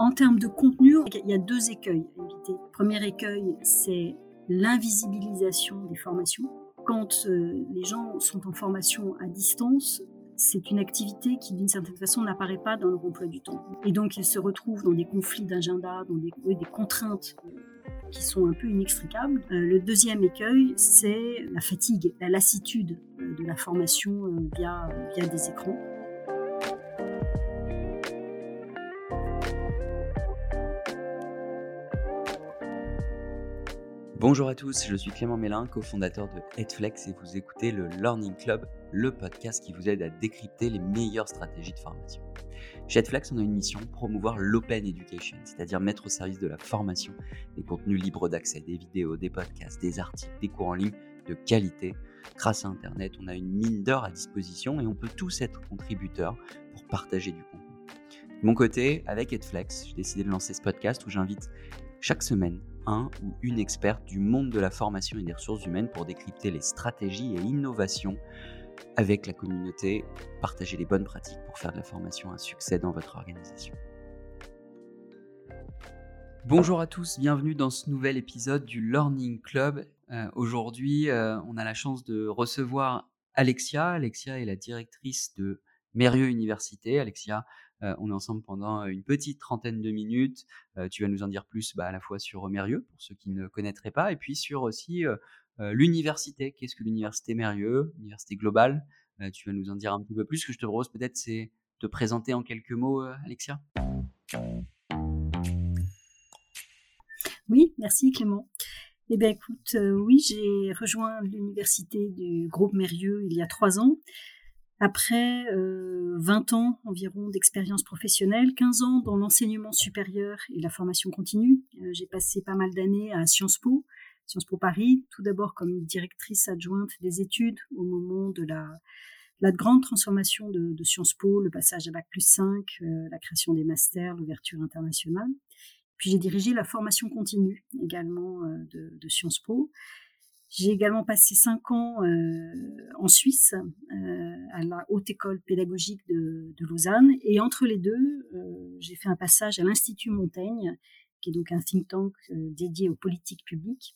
En termes de contenu, il y a deux écueils à éviter. Le premier écueil, c'est l'invisibilisation des formations. Quand euh, les gens sont en formation à distance, c'est une activité qui, d'une certaine façon, n'apparaît pas dans leur emploi du temps. Et donc, ils se retrouvent dans des conflits d'agenda, dans des, contraintes euh, qui sont un peu inextricables. Euh, le deuxième écueil, c'est la fatigue, la lassitude de la formation via des écrans. Bonjour à tous, je suis Clément Mélin, cofondateur de Headflex et vous écoutez le Learning Club, le podcast qui vous aide à décrypter les meilleures stratégies de formation. Chez Headflex, on a une mission, promouvoir l'open education, c'est-à-dire mettre au service de la formation des contenus libres d'accès, des vidéos, des podcasts, des articles, des cours en ligne de qualité. Grâce à Internet, on a une mine d'or à disposition et on peut tous être contributeurs pour partager du contenu. De mon côté, avec Headflex, j'ai décidé de lancer ce podcast où j'invite chaque semaine un ou une experte du monde de la formation et des ressources humaines pour décrypter les stratégies et innovations avec la communauté, partager les bonnes pratiques pour faire de la formation un succès dans votre organisation. Bonjour à tous, bienvenue dans ce nouvel épisode du Learning Club. Euh, aujourd'hui, euh, on a la chance de recevoir Alexia. Alexia est la directrice de Mérieux Université. Alexia, euh, on est ensemble pendant une petite trentaine de minutes. Euh, tu vas nous en dire plus bah, à la fois sur Mérieux, pour ceux qui ne connaîtraient pas, et puis sur aussi euh, l'université. Qu'est-ce que l'université Mérieux, université globale? Tu vas nous en dire un petit peu plus. Ce que je te propose peut-être, c'est de présenter en quelques mots, Alexia. Oui, merci Clément. Eh bien écoute, oui, j'ai rejoint l'université du groupe Mérieux il y a trois ans. Après euh, 20 ans environ d'expérience professionnelle, 15 ans dans l'enseignement supérieur et la formation continue, euh, j'ai passé pas mal d'années à Sciences Po, Sciences Po Paris, tout d'abord comme directrice adjointe des études au moment de la, la grande transformation de, de, Sciences Po, le passage à Bac plus 5, euh, la création des masters, l'ouverture internationale. Puis j'ai dirigé la formation continue également euh, de, de Sciences Po. J'ai également passé cinq ans euh, en Suisse, euh, à la Haute École pédagogique de, de Lausanne. Et entre les deux, euh, j'ai fait un passage à l'Institut Montaigne, qui est donc un think tank euh, dédié aux politiques publiques.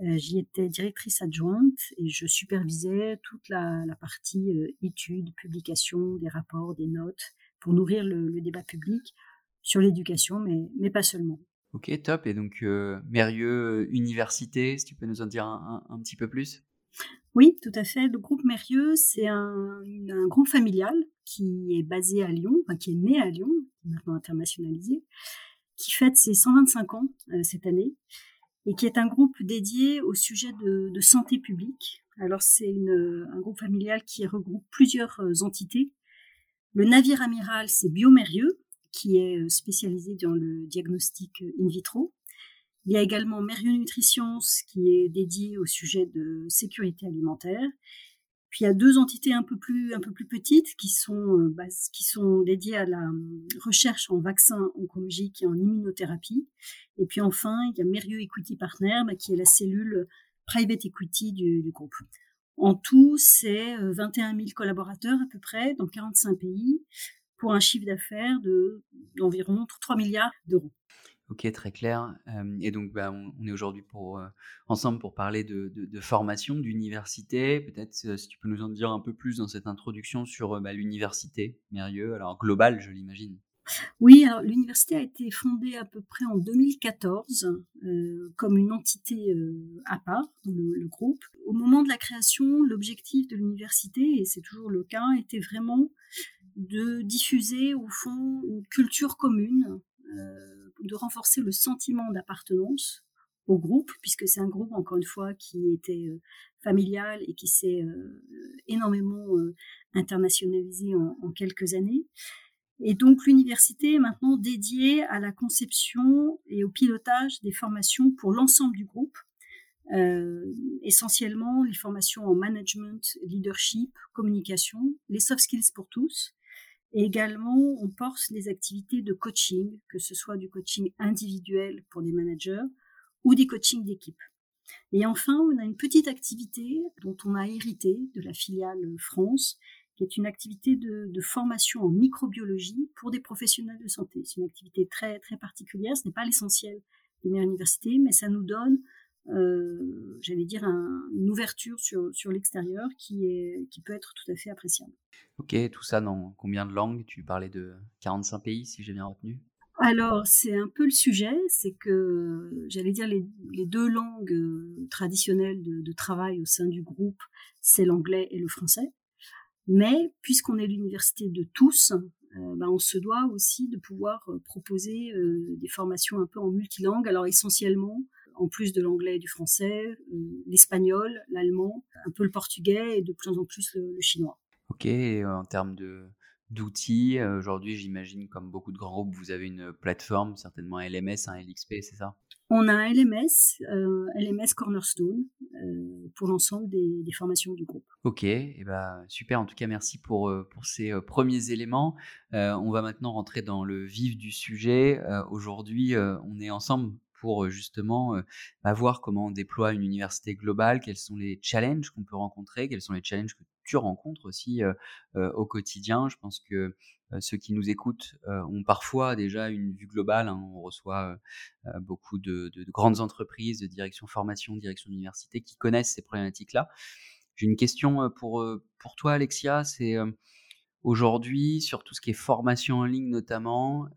Euh, j'y étais directrice adjointe et je supervisais toute la, la partie euh, études, publications, des rapports, des notes, pour nourrir le, le débat public sur l'éducation, mais, mais pas seulement. Ok, top. Et donc, euh, Mérieux Université, si tu peux nous en dire un, petit peu plus Oui, tout à fait. Le groupe Mérieux, c'est un, groupe familial qui est basé à Lyon, qui est né à Lyon, maintenant internationalisé, qui fête ses 125 ans euh, cette année et qui est un groupe dédié au sujet de, de santé publique. Alors, c'est un groupe familial qui regroupe plusieurs euh, entités. Le navire amiral, c'est Biomérieux, qui est euh, spécialisé dans le diagnostic euh, in vitro. Il y a également Mérieux Nutrition, qui est dédié au sujet de sécurité alimentaire. Puis il y a deux entités un peu plus, un peu plus petites qui sont, euh, bah, qui sont dédiées à la recherche en vaccins oncologiques et en immunothérapie. Et puis enfin, il y a Mérieux Equity Partner, bah, qui est la cellule private equity du, du groupe. En tout, c'est 21 000 collaborateurs à peu près dans 45 pays pour un chiffre d'affaires de d'environ 3 milliards d'euros. Ok, très clair. Euh, et donc, bah, on, on, est aujourd'hui pour euh, ensemble pour parler de, de, de formation, d'université. Peut-être euh, si tu peux nous en dire un peu plus dans cette introduction sur bah, l'université Mérieux, alors global, je l'imagine. Oui, alors l'université a été fondée à peu près en 2014 euh, comme une entité euh, à part, le, le, groupe. Au moment de la création, l'objectif de l'université, et c'est toujours le cas, était vraiment de diffuser au fond une culture commune, euh, de renforcer le sentiment d'appartenance au groupe, puisque c'est un groupe, encore une fois, qui était euh, familial et qui s'est euh, énormément internationalisé en, quelques années. Et donc l'université est maintenant dédiée à la conception et au pilotage des formations pour l'ensemble du groupe, essentiellement les formations en management, leadership, communication, les soft skills pour tous, et également, on porte des activités de coaching, que ce soit du coaching individuel pour des managers ou des coachings d'équipe. Et enfin, on a une petite activité dont on a hérité de la filiale France, qui est une activité de, formation en microbiologie pour des professionnels de santé. C'est une activité très, très particulière, ce n'est pas l'essentiel de mes universités, mais ça nous donne, euh, j'allais dire, une ouverture sur, sur l'extérieur qui, est, qui peut être tout à fait appréciable. Ok, tout ça dans combien de langues? Tu parlais de 45 pays, si j'ai bien retenu alors, c'est un peu le sujet, c'est que, j'allais dire, les, deux langues euh, traditionnelles de, travail au sein du groupe, c'est l'anglais et le français. Mais puisqu'on est l'université de tous, euh, ben, on se doit aussi de pouvoir euh, proposer des formations un peu en multilangue. Alors essentiellement, en plus de l'anglais et du français, l'espagnol, l'allemand, un peu le portugais et de plus en plus le, chinois. Ok, en termes de, d'outils. Aujourd'hui, j'imagine, comme beaucoup de grands groupes, vous avez une plateforme, certainement un LMS, un LXP, c'est ça? On a un LMS, LMS Cornerstone, pour l'ensemble des, formations du groupe. Ok, et bah, super. En tout cas, merci pour, pour ces premiers éléments. on va maintenant rentrer dans le vif du sujet. Aujourd'hui, on est ensemble justement bah, voir comment on déploie une université globale, quels sont les challenges qu'on peut rencontrer, quels sont les challenges que tu rencontres aussi au quotidien. Je pense que ceux qui nous écoutent ont parfois déjà une vue globale. Hein. On reçoit beaucoup de, grandes entreprises, de direction formation, direction d'université qui connaissent ces problématiques-là. J'ai une question pour, pour toi, Alexia. C'est aujourd'hui, sur tout ce qui est formation en ligne notamment,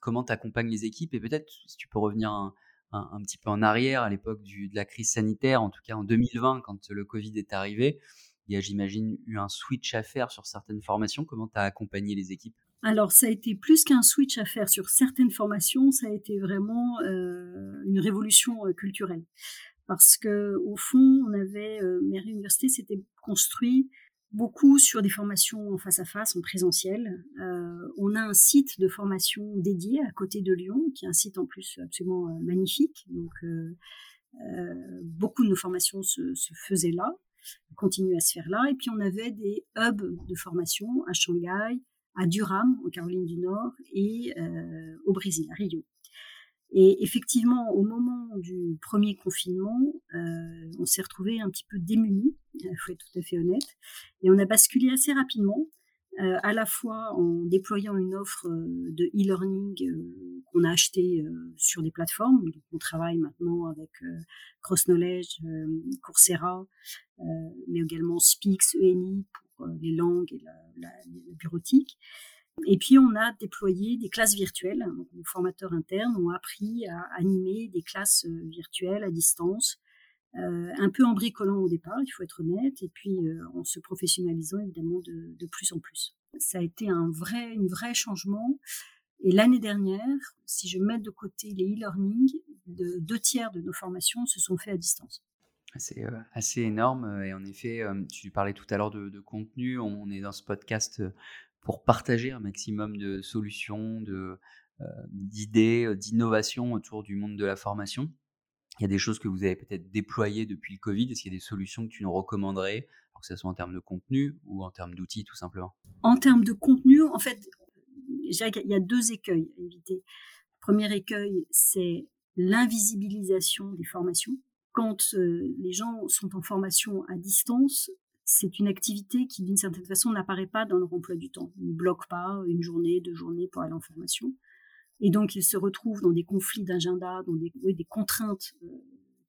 comment tu accompagnes les équipes? Et peut-être si tu peux revenir un, petit peu en arrière à l'époque de la crise sanitaire, en tout cas en 2020 quand le Covid est arrivé. Il y a, j'imagine, eu un switch à faire sur certaines formations. Comment tu as accompagné les équipes? Alors, ça a été plus qu'un switch à faire sur certaines formations, ça a été vraiment une révolution culturelle. Parce que, au fond, on avait, euh, Université s'était construit beaucoup sur des formations en face à face, en présentiel. Euh, on a un site de formation dédié à côté de Lyon, qui est un site en plus absolument magnifique. Donc, beaucoup de nos formations se, se faisaient là continuer à se faire là. Et puis on avait des hubs de formation à Shanghai, à Durham, en Caroline du Nord, et euh, au Brésil, à Rio. Et effectivement, au moment du premier confinement, euh, on s'est retrouvé un petit peu démunis, il faut être tout à fait honnête, et on a basculé assez rapidement euh, à la fois en déployant une offre euh, de e-learning euh, qu'on a acheté sur des plateformes. Donc, on travaille maintenant avec Cross Knowledge, Coursera, mais également Speaks, ENI pour les langues et la, bureautique. Et puis, on a déployé des classes virtuelles. Donc, nos formateurs internes ont appris à animer des classes virtuelles à distance euh, un peu en bricolant au départ, il faut être honnête, et puis euh, en se professionnalisant évidemment de, plus en plus. Ça a été un vrai, une vrai changement. Et l'année dernière, si je mets de côté les e-learning, de, deux tiers de nos formations se sont faits à distance. C'est euh, assez énorme. Et en effet, tu parlais tout à l'heure de, contenu. On est dans ce podcast pour partager un maximum de solutions, de, d'idées, d'innovations autour du monde de la formation. Il y a des choses que vous avez peut-être déployées depuis le Covid. Est-ce qu'il y a des solutions que tu nous recommanderais, que ce soit en termes de contenu ou en termes d'outils, tout simplement? En termes de contenu, en fait, il y a deux écueils à éviter. Le premier écueil, c'est l'invisibilisation des formations. Quand euh, les gens sont en formation à distance, c'est une activité qui, d'une certaine façon, n'apparaît pas dans leur emploi du temps. Ils ne bloquent pas une journée, deux journées pour aller en formation. Et donc, ils se retrouvent dans des conflits d'agenda, dans des, des contraintes euh,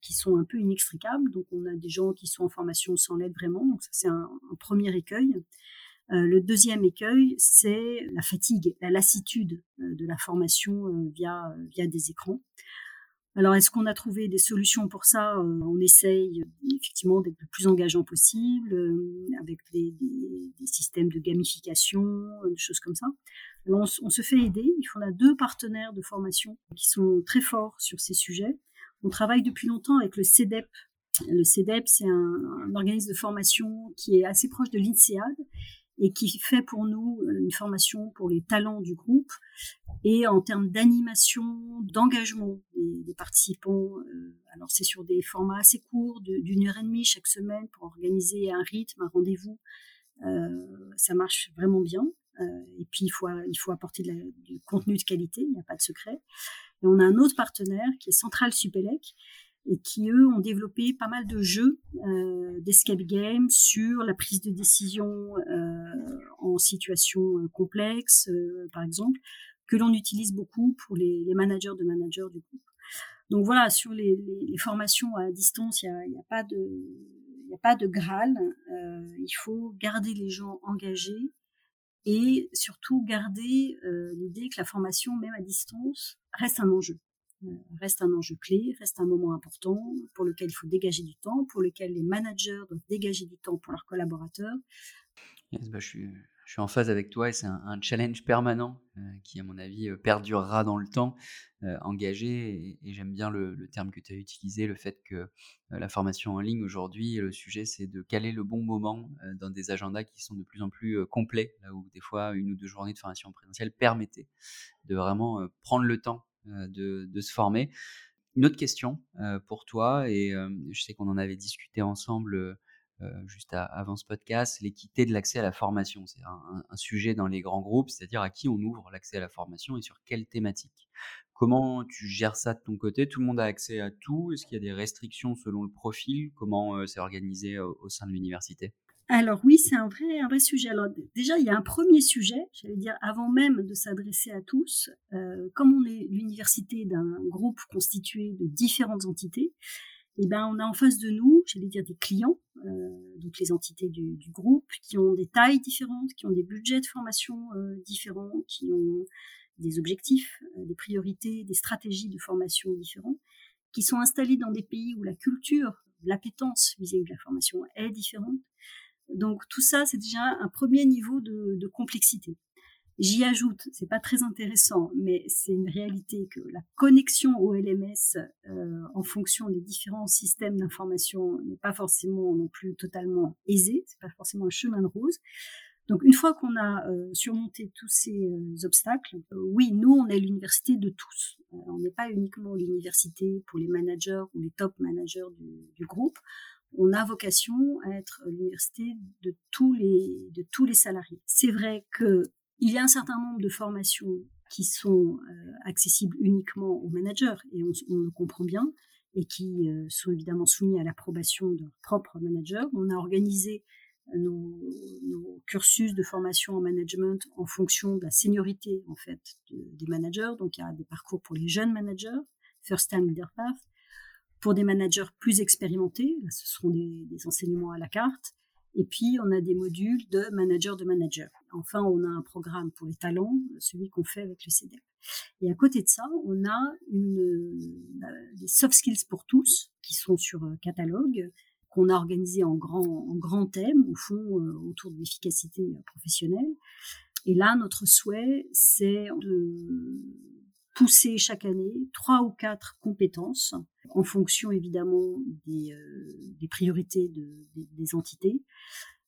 qui sont un peu inextricables. Donc, on a des gens qui sont en formation sans l'aide vraiment. Donc, ça, c'est un, premier écueil. Euh, le deuxième écueil, c'est la fatigue, la lassitude euh, de la formation via, via des écrans. Alors, est-ce qu'on a trouvé des solutions pour ça? On essaye effectivement d'être le plus engageant possible, avec des, systèmes de gamification, des choses comme ça on, se fait aider. On a deux partenaires de formation qui sont très forts sur ces sujets. On travaille depuis longtemps avec le CEDEP. Le CEDEP, c'est un, organisme de formation qui est assez proche de l'INSEAD et qui fait pour nous euh, une formation pour les talents du groupe et en termes d'animation, d'engagement participants. Euh, alors c'est sur des formats assez courts, d'une heure et demie chaque semaine pour organiser un rythme, un rendez-vous. Euh, ça marche vraiment bien. Euh, et puis, il faut, il faut apporter du contenu de qualité, il n'y a pas de secret. Et on a un autre partenaire qui est Central Supélec, et qui, eux, ont développé pas mal de jeux d'escape game sur la prise de décision en situation complexe, par exemple, que l'on utilise beaucoup pour les, les, managers de managers du groupe. Donc voilà, sur les, formations à distance, il n'y a, pas de... Graal. Euh, il faut garder les gens engagés et surtout garder euh, l'idée que la formation, même à distance, reste un enjeu. Euh, reste un enjeu clé, reste un moment important pour lequel il faut dégager du temps, pour lequel les managers doivent dégager du temps pour leurs collaborateurs. Yes, bah, je, suis, je, suis, en phase avec toi et c'est un, challenge permanent euh, qui, à mon avis, euh, perdurera dans le temps, euh, engagé. Et, j'aime bien le, terme que tu as utilisé, le fait que la formation en ligne aujourd'hui, le sujet, c'est de caler le bon moment dans des agendas qui sont de plus en plus complets, où des fois une ou deux journées de formation en présentiel permettaient de vraiment prendre le temps de, se former. Une autre question euh, pour toi, et euh, je sais qu'on en avait discuté ensemble euh, juste à, avant ce podcast, l'équité de l'accès à la formation. C'est un, sujet dans les grands groupes, c'est-à-dire à qui on ouvre l'accès à la formation et sur quelle thématique. Comment tu gères ça de ton côté? Tout le monde a accès à tout Est-ce qu'il y a des restrictions selon le profil? Comment c'est organisé au, au sein de l'université? Alors oui, c'est un vrai, un vrai sujet. Alors déjà, il y a un premier sujet, j'allais dire, avant même de s'adresser à tous, euh, comme on est l'université d'un groupe constitué de différentes entités, eh ben, on a en face de nous, j'allais dire, des clients, euh, donc les entités du, du, groupe, qui ont des tailles différentes, qui ont des budgets de formation euh, différents, qui ont des objectifs, euh, des priorités, des stratégies de formation différentes, qui sont installés dans des pays où la culture, l'appétence vis-à-vis de la formation est différente, donc tout ça, c'est déjà un premier niveau de, de complexité. J'y ajoute, c'est pas très intéressant, mais c'est une réalité que la connexion au LMS euh, en fonction des différents systèmes d'information n'est pas forcément non plus totalement aisée, c'est pas forcément un chemin de rose. Donc une fois qu'on a euh, surmonté tous ces euh, obstacles, oui, nous on est l'université de tous. On n'est pas uniquement l'université pour les managers ou les top managers du, du groupe on a vocation à être l'université de tous les de tous les salariés. C'est vrai que il y a un certain nombre de formations qui sont euh, accessibles uniquement aux managers et on, le comprend bien et qui euh, sont évidemment soumis à l'approbation de leur propre manager. On a organisé nos, cursus de formation en management en fonction de la seniorité en fait de, des managers. Donc il y a des parcours pour les jeunes managers, first time leader path, pour des managers plus expérimentés, ce seront des, enseignements à la carte. Et puis, on a des modules de manager de manager. Enfin, on a un programme pour les talents, celui qu'on fait avec le CDF. Et à côté de ça, on a une, des soft skills pour tous qui sont sur euh, catalogue, qu'on a organisé en grand, en grand thème, au fond, euh, autour de l'efficacité professionnelle. Et là, notre souhait, c'est de pousser chaque année trois ou quatre compétences en fonction évidemment des, euh, priorités de, des, entités.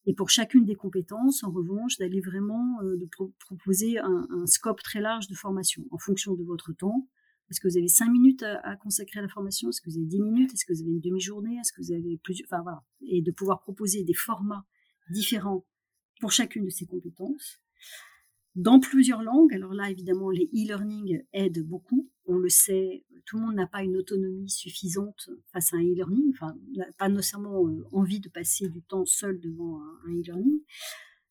Et pour chacune des compétences, en revanche, d'aller vraiment euh, de pro proposer un, un, scope très large de formation en fonction de votre temps. Est-ce que vous avez cinq minutes à, à consacrer à la formation? Est-ce que vous avez dix minutes? Est-ce que vous avez une demi-journée? Est-ce que vous avez plusieurs Enfin voilà. Et de pouvoir proposer des formats différents pour chacune de ces compétences dans plusieurs langues. Alors là, évidemment, les e-learning aident beaucoup. On le sait, tout le monde n'a pas une autonomie suffisante face à un e-learning, enfin, pas nécessairement euh, envie de passer du temps seul devant un e-learning.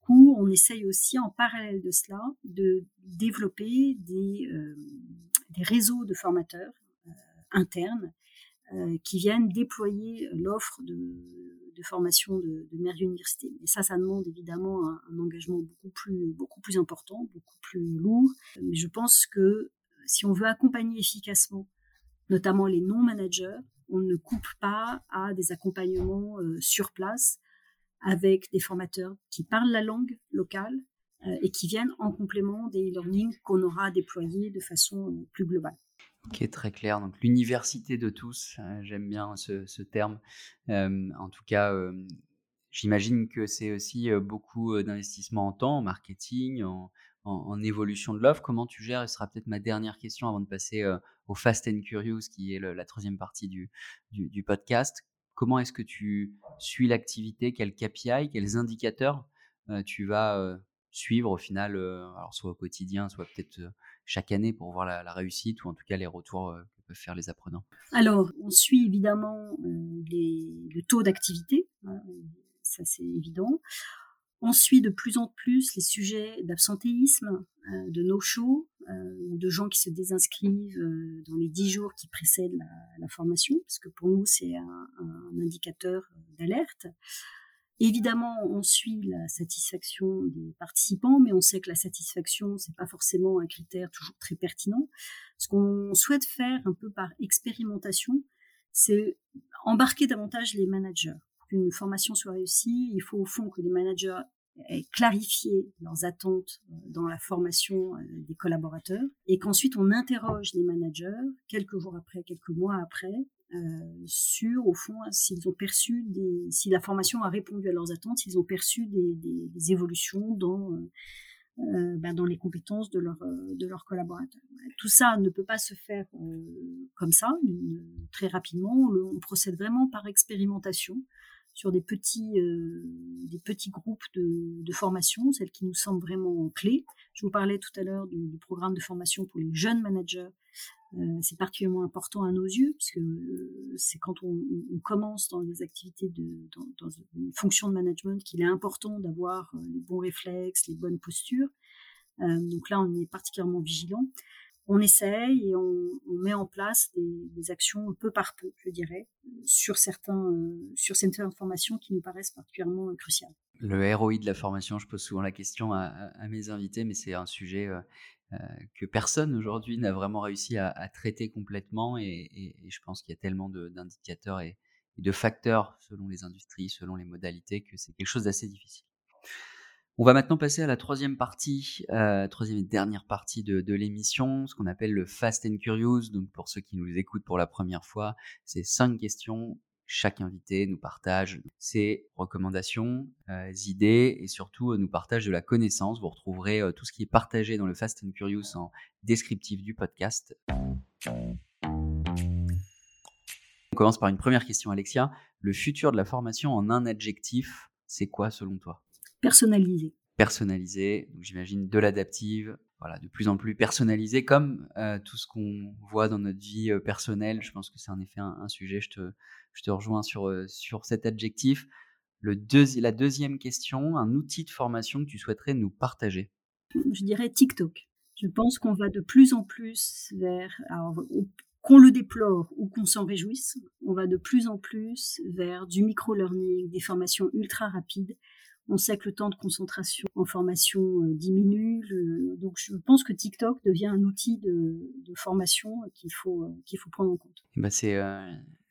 Où on essaye aussi, en parallèle de cela, de développer des, euh, réseaux de formateurs euh, internes qui viennent déployer l'offre de, de, formation de, de Merrill Université. Et ça, ça demande évidemment un, engagement beaucoup plus, beaucoup plus important, beaucoup plus lourd. Mais je pense que si on veut accompagner efficacement, notamment les non-managers, on ne coupe pas à des accompagnements euh, sur place avec des formateurs qui parlent la langue locale euh, et qui viennent en complément des e-learning qu'on aura déployés de façon euh, plus globale. Ok, très clair. Donc l'université de tous, euh, j'aime bien ce, terme. En tout cas, j'imagine que c'est aussi beaucoup d'investissement en temps, en marketing, en, évolution de l'offre. Comment tu gères? Ce sera peut-être ma dernière question avant de passer au Fast and Curious, qui est la troisième partie du podcast. Comment est-ce que tu suis l'activité? Quels KPI, quels indicateurs tu vas suivre au final, alors soit au quotidien, soit peut-être chaque année pour voir la, réussite ou en tout cas les retours euh, que peuvent faire les apprenants? Alors, on suit évidemment le taux d'activité, hein, ça c'est évident. On suit de plus en plus les sujets d'absentéisme, de no-show, de gens qui se désinscrivent dans les dix jours qui précèdent la, formation, parce que pour nous c'est un indicateur d'alerte. Évidemment, on suit la satisfaction des participants, mais on sait que la satisfaction, c'est pas forcément un critère toujours très pertinent. Ce qu'on souhaite faire un peu par expérimentation, c'est embarquer davantage les managers. Pour qu'une formation soit réussie, il faut au fond que les managers aient clarifié leurs attentes euh, dans la formation euh, des collaborateurs et qu'ensuite on interroge les managers quelques jours après, quelques mois après, sur, au fond, s'ils ont perçu des, si la formation a répondu à leurs attentes, s'ils ont perçu des, des, évolutions dans, euh, euh, ben dans les compétences de, leur, de leurs collaborateurs. Tout ça ne peut pas se faire comme ça, très rapidement. On, procède vraiment par expérimentation sur des petits, des petits groupes de, de, formation, celles qui nous semblent vraiment clés. Je vous parlais tout à l'heure du, programme de formation pour les jeunes managers euh, c'est particulièrement important à nos yeux, puisque euh, c'est quand on, commence dans des activités de, dans, une fonction de management qu'il est important d'avoir euh, les bons réflexes, les bonnes postures. donc là, on est particulièrement vigilant. On essaye et on, met en place des, actions peu par peu, je dirais, sur certains, sur certaines formations qui nous paraissent particulièrement cruciales. Le ROI de la formation, je pose souvent la question à, mes invités, mais c'est un sujet euh, que personne aujourd'hui n'a vraiment réussi à, traiter complètement. Et, je pense qu'il y a tellement d'indicateurs et, de facteurs selon les industries, selon les modalités, que c'est quelque chose d'assez difficile. On va maintenant passer à la troisième partie, euh, troisième et dernière partie de, de l'émission, ce qu'on appelle le Fast and Curious. Donc pour ceux qui nous écoutent pour la première fois, c'est cinq questions chaque invité nous partage ses recommandations, euh, idées et surtout euh, nous partage de la connaissance. Vous retrouverez euh, tout ce qui est partagé dans le Fast and Curious en descriptif du podcast. On commence par une première question, Alexia. Le futur de la formation en un adjectif, c'est quoi selon toi? Personnalisé. Personnalisé, j'imagine de l'adaptive, voilà, de plus en plus personnalisé, comme tout ce qu'on voit dans notre vie personnelle. Je pense que c'est en effet un, sujet, je te, je te rejoins sur, sur cet adjectif. La deuxième question, un outil de formation que tu souhaiterais nous partager? Je dirais TikTok. Je pense qu'on va de plus en plus vers, qu'on le déplore ou qu'on s'en réjouisse, on va de plus en plus vers du micro-learning, des formations ultra rapides on sait que le temps de concentration en formation euh, diminue. donc je pense que TikTok devient un outil de, formation qu'il faut, euh, qu'il faut prendre en compte. Bah c'est,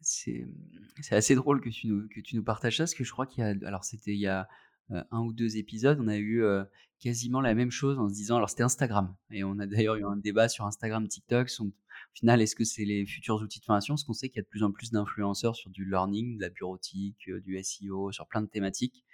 c'est, assez drôle que tu, nous, que tu nous partages ça, parce que je crois qu'il y a, alors c'était il y a un ou deux épisodes, on a eu quasiment la même chose en se disant, alors c'était Instagram, et on a d'ailleurs eu un débat sur Instagram, TikTok, au final, est-ce que c'est les futurs outils de formation? Parce qu'on sait qu'il y a de plus en plus d'influenceurs sur du learning, de la bureautique, du SEO, sur plein de thématiques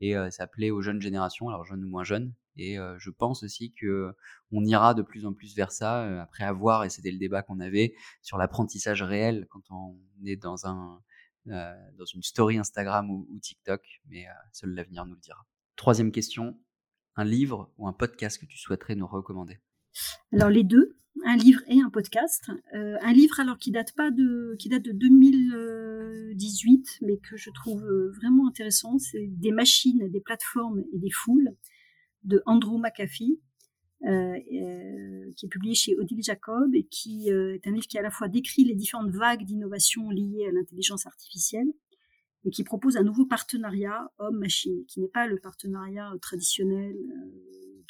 et ça plaît aux jeunes générations, alors jeunes ou moins jeunes. Et je pense aussi que on ira de plus en plus vers ça après avoir, et c'était le débat qu'on avait sur l'apprentissage réel quand on est dans un dans une story Instagram ou, TikTok, mais seul l'avenir nous le dira. Troisième question, un livre ou un podcast que tu souhaiterais nous recommander? Alors les deux, un livre et un podcast. Euh, un livre alors qui date pas de qui date de 2018, mais que je trouve euh, vraiment intéressant. C'est des machines, des plateformes et des foules de Andrew McAfee, euh, qui est publié chez Odile Jacob et qui est un livre qui à la fois décrit les différentes vagues d'innovation liées à l'intelligence artificielle et qui propose un nouveau partenariat homme-machine, qui n'est pas le partenariat traditionnel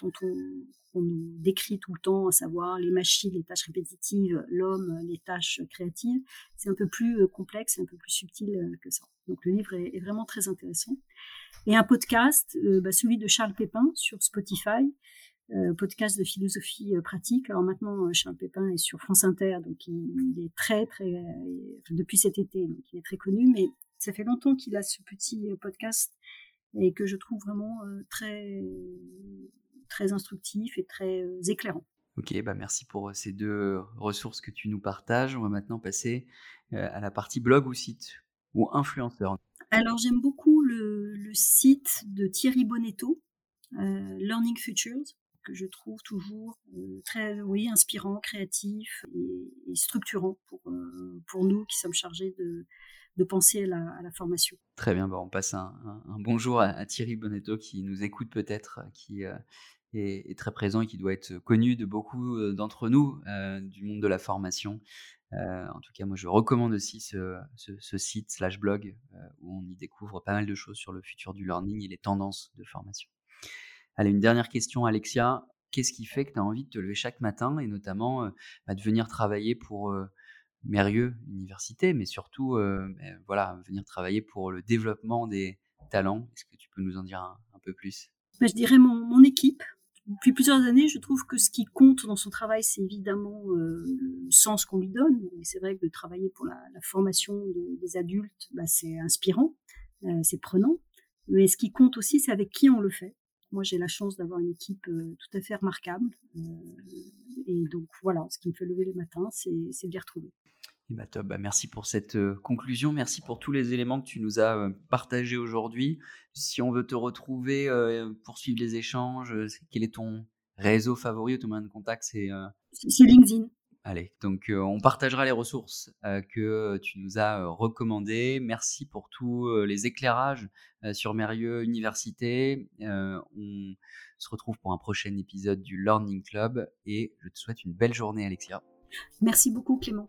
dont on, nous décrit tout le temps, à savoir les machines, les tâches répétitives, l'homme, les tâches créatives. C'est un peu plus euh, complexe, un peu plus subtil euh, que ça. Donc le livre est, vraiment très intéressant. Et un podcast, euh, bah, celui de Charles Pépin sur Spotify, podcast de philosophie pratique. Alors maintenant, Charles Pépin est sur France Inter, donc il, est très, très, depuis cet été, donc il est très connu, mais ça fait longtemps qu'il a ce petit podcast et que je trouve vraiment très très instructif et très euh, éclairant. Ok, bah merci pour euh, ces deux ressources que tu nous partages. On va maintenant passer euh, à la partie blog ou site ou influenceur. Alors j'aime beaucoup le, site de Thierry Bonetto, Learning Futures. que je trouve toujours très, oui, inspirant, créatif et, structurant pour, pour nous qui sommes chargés de, de penser à la, formation. Très bien, bah, on passe un, bonjour à, Thierry Bonetto qui nous écoute peut-être, qui est, très présent et qui doit être connu de beaucoup d'entre nous du monde de la formation. en tout cas, moi, je recommande aussi ce, site slash blog où on y découvre pas mal de choses sur le futur du learning et les tendances de formation. Allez, une dernière question, Alexia. Qu'est-ce qui fait que tu as envie de te lever chaque matin et notamment bah, de venir travailler pour Mérieux Université, mais surtout ben, voilà, venir travailler pour le développement des talents? Est-ce que tu peux nous en dire un, peu plus? Bah, Je dirais mon, équipe. Depuis plusieurs années, je trouve que ce qui compte dans son travail, c'est évidemment le sens qu'on lui donne. c'est vrai que de travailler pour la, formation des adultes, bah, c'est inspirant, c'est prenant. Mais ce qui compte aussi, c'est avec qui on le fait. Moi, j'ai la chance d'avoir une équipe tout à fait remarquable. et donc, voilà, ce qui me fait lever le matin, c'est de les retrouver. Eh ben, top, bah, merci pour cette conclusion, merci pour tous les éléments que tu nous as partagés aujourd'hui. Si on veut te retrouver, poursuivre les échanges, quel est ton réseau favori ou ton moyen de contact? C'est LinkedIn. Allez, donc on partagera les ressources que tu nous as recommandées. Merci pour tous les éclairages sur Mérieux Université. on se retrouve pour un prochain épisode du Learning Club et je te souhaite une belle journée, Alexia. Merci beaucoup, Clément.